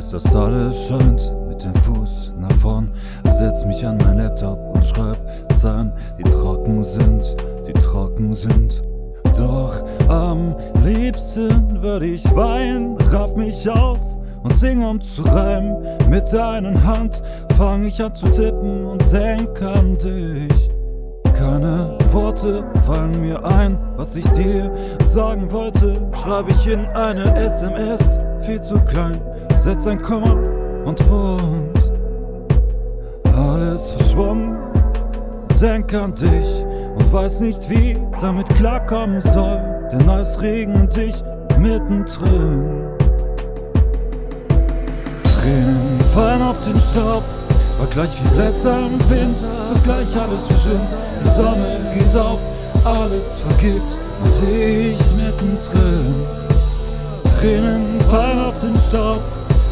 Weiß, dass alles scheint mit dem Fuß nach vorn. Setz mich an mein Laptop und schreib Zahlen, die trocken sind, die trocken sind. Doch am liebsten würde ich weinen, raff mich auf und sing um zu reimen. Mit deinen Hand fang ich an zu tippen und denk an dich. Keine Worte fallen mir ein, was ich dir sagen wollte. Schreib ich in eine SMS, viel zu klein. Setz ein Komma und Punkt. Alles verschwommen, denk an dich und weiß nicht, wie damit klarkommen soll. Denn es regnet dich mittendrin. Tränen fallen auf den Staub, war gleich wie im Wind, zugleich alles verschwindet. Die Sonne geht auf, alles vergibt und ich mittendrin. Tränen fallen auf den Staub,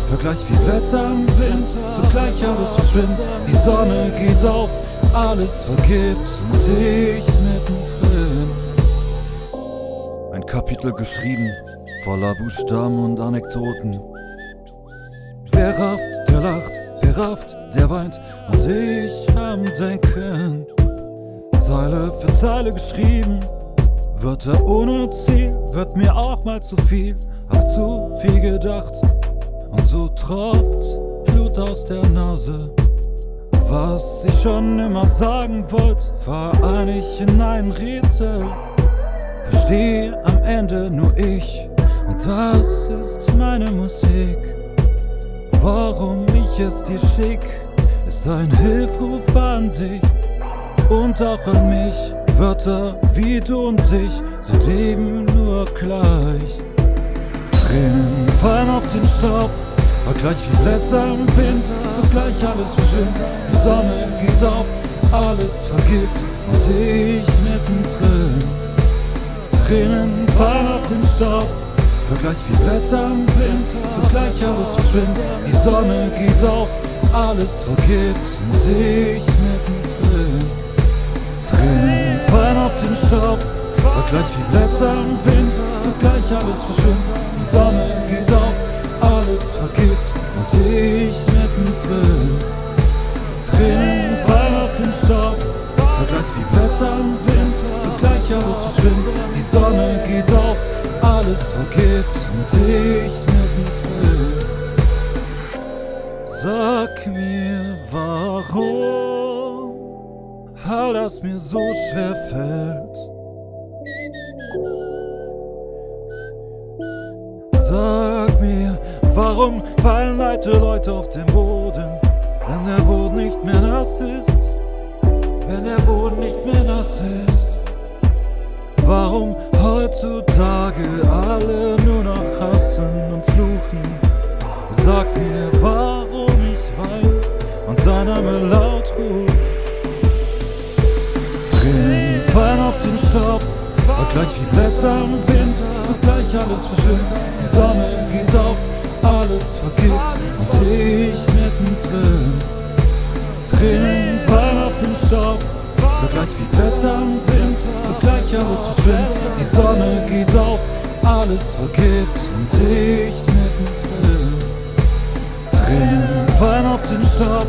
Vergleich wie Blätter im Wind, zugleich alles verschwindet. Die Sonne geht auf, alles vergibt und ich mittendrin. Ein Kapitel geschrieben, voller Buchstaben und Anekdoten. Wer rafft, der lacht, wer rafft, der weint und ich am Denken. Zeile für Zeile geschrieben, Wörter ohne Ziel, wird mir auch mal zu viel, hab zu viel gedacht und so tropft Blut aus der Nase. Was ich schon immer sagen wollte, war eigentlich in ein Rätsel. Verstehe am Ende nur ich und das ist meine Musik. Warum ich es dir schick, ist ein Hilfruf an dich und auch an mich. Wörter wie du und ich, sie leben nur gleich. Tränen fallen auf den Staub, war gleich wie Blätter im Wind, zugleich alles verschwindet. Die Sonne geht auf, alles vergibt und ich mittendrin. Tränen fallen auf den Staub, war gleich wie Blätter im Wind, zugleich alles verschwindet. Die Sonne geht auf, alles vergibt und ich mittendrin. Tränen den Staub, war gleich wie Blätter im Wind, zugleich alles verschwindet. Die Sonne geht auf, alles vergibt und ich mittendrin. Tränen fallen auf den Staub, vergleich wie Blätter im Wind, zugleich alles verschwindet. Die Sonne geht auf, alles vergibt und ich mittendrin. Sag mir, warum all das mir so schwer fällt. Sag mir, warum fallen alte Leute auf den Boden, wenn der Boden nicht mehr nass ist? Wenn der Boden nicht mehr nass ist. Warum heutzutage alle nur noch hassen und fluchen? Sag mir, warum Blätter im Wind, zugleich alles verschwindet. Die Sonne geht auf, alles vergibt und ich mittendrin. Tränen fallen auf den Staub, war gleich wie Blätter im Wind, zugleich alles verschwindet. Die Sonne geht auf, alles vergibt und ich mittendrin. Tränen fallen auf den Staub,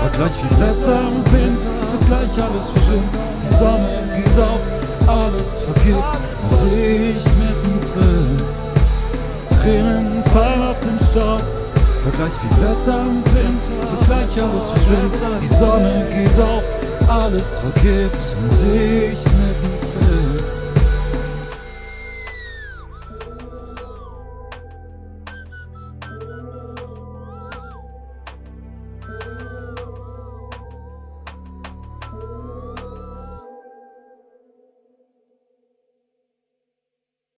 war gleich wie Blätter im Wind, zugleich alles verschwindet. Die Sonne geht auf, alles vergibt und ich mittendrin. Tränen fallen auf den Staub, vergleich wie Blätter im Wind, zugleich alles verschwindet. Die Sonne geht auf, alles vergibt und ich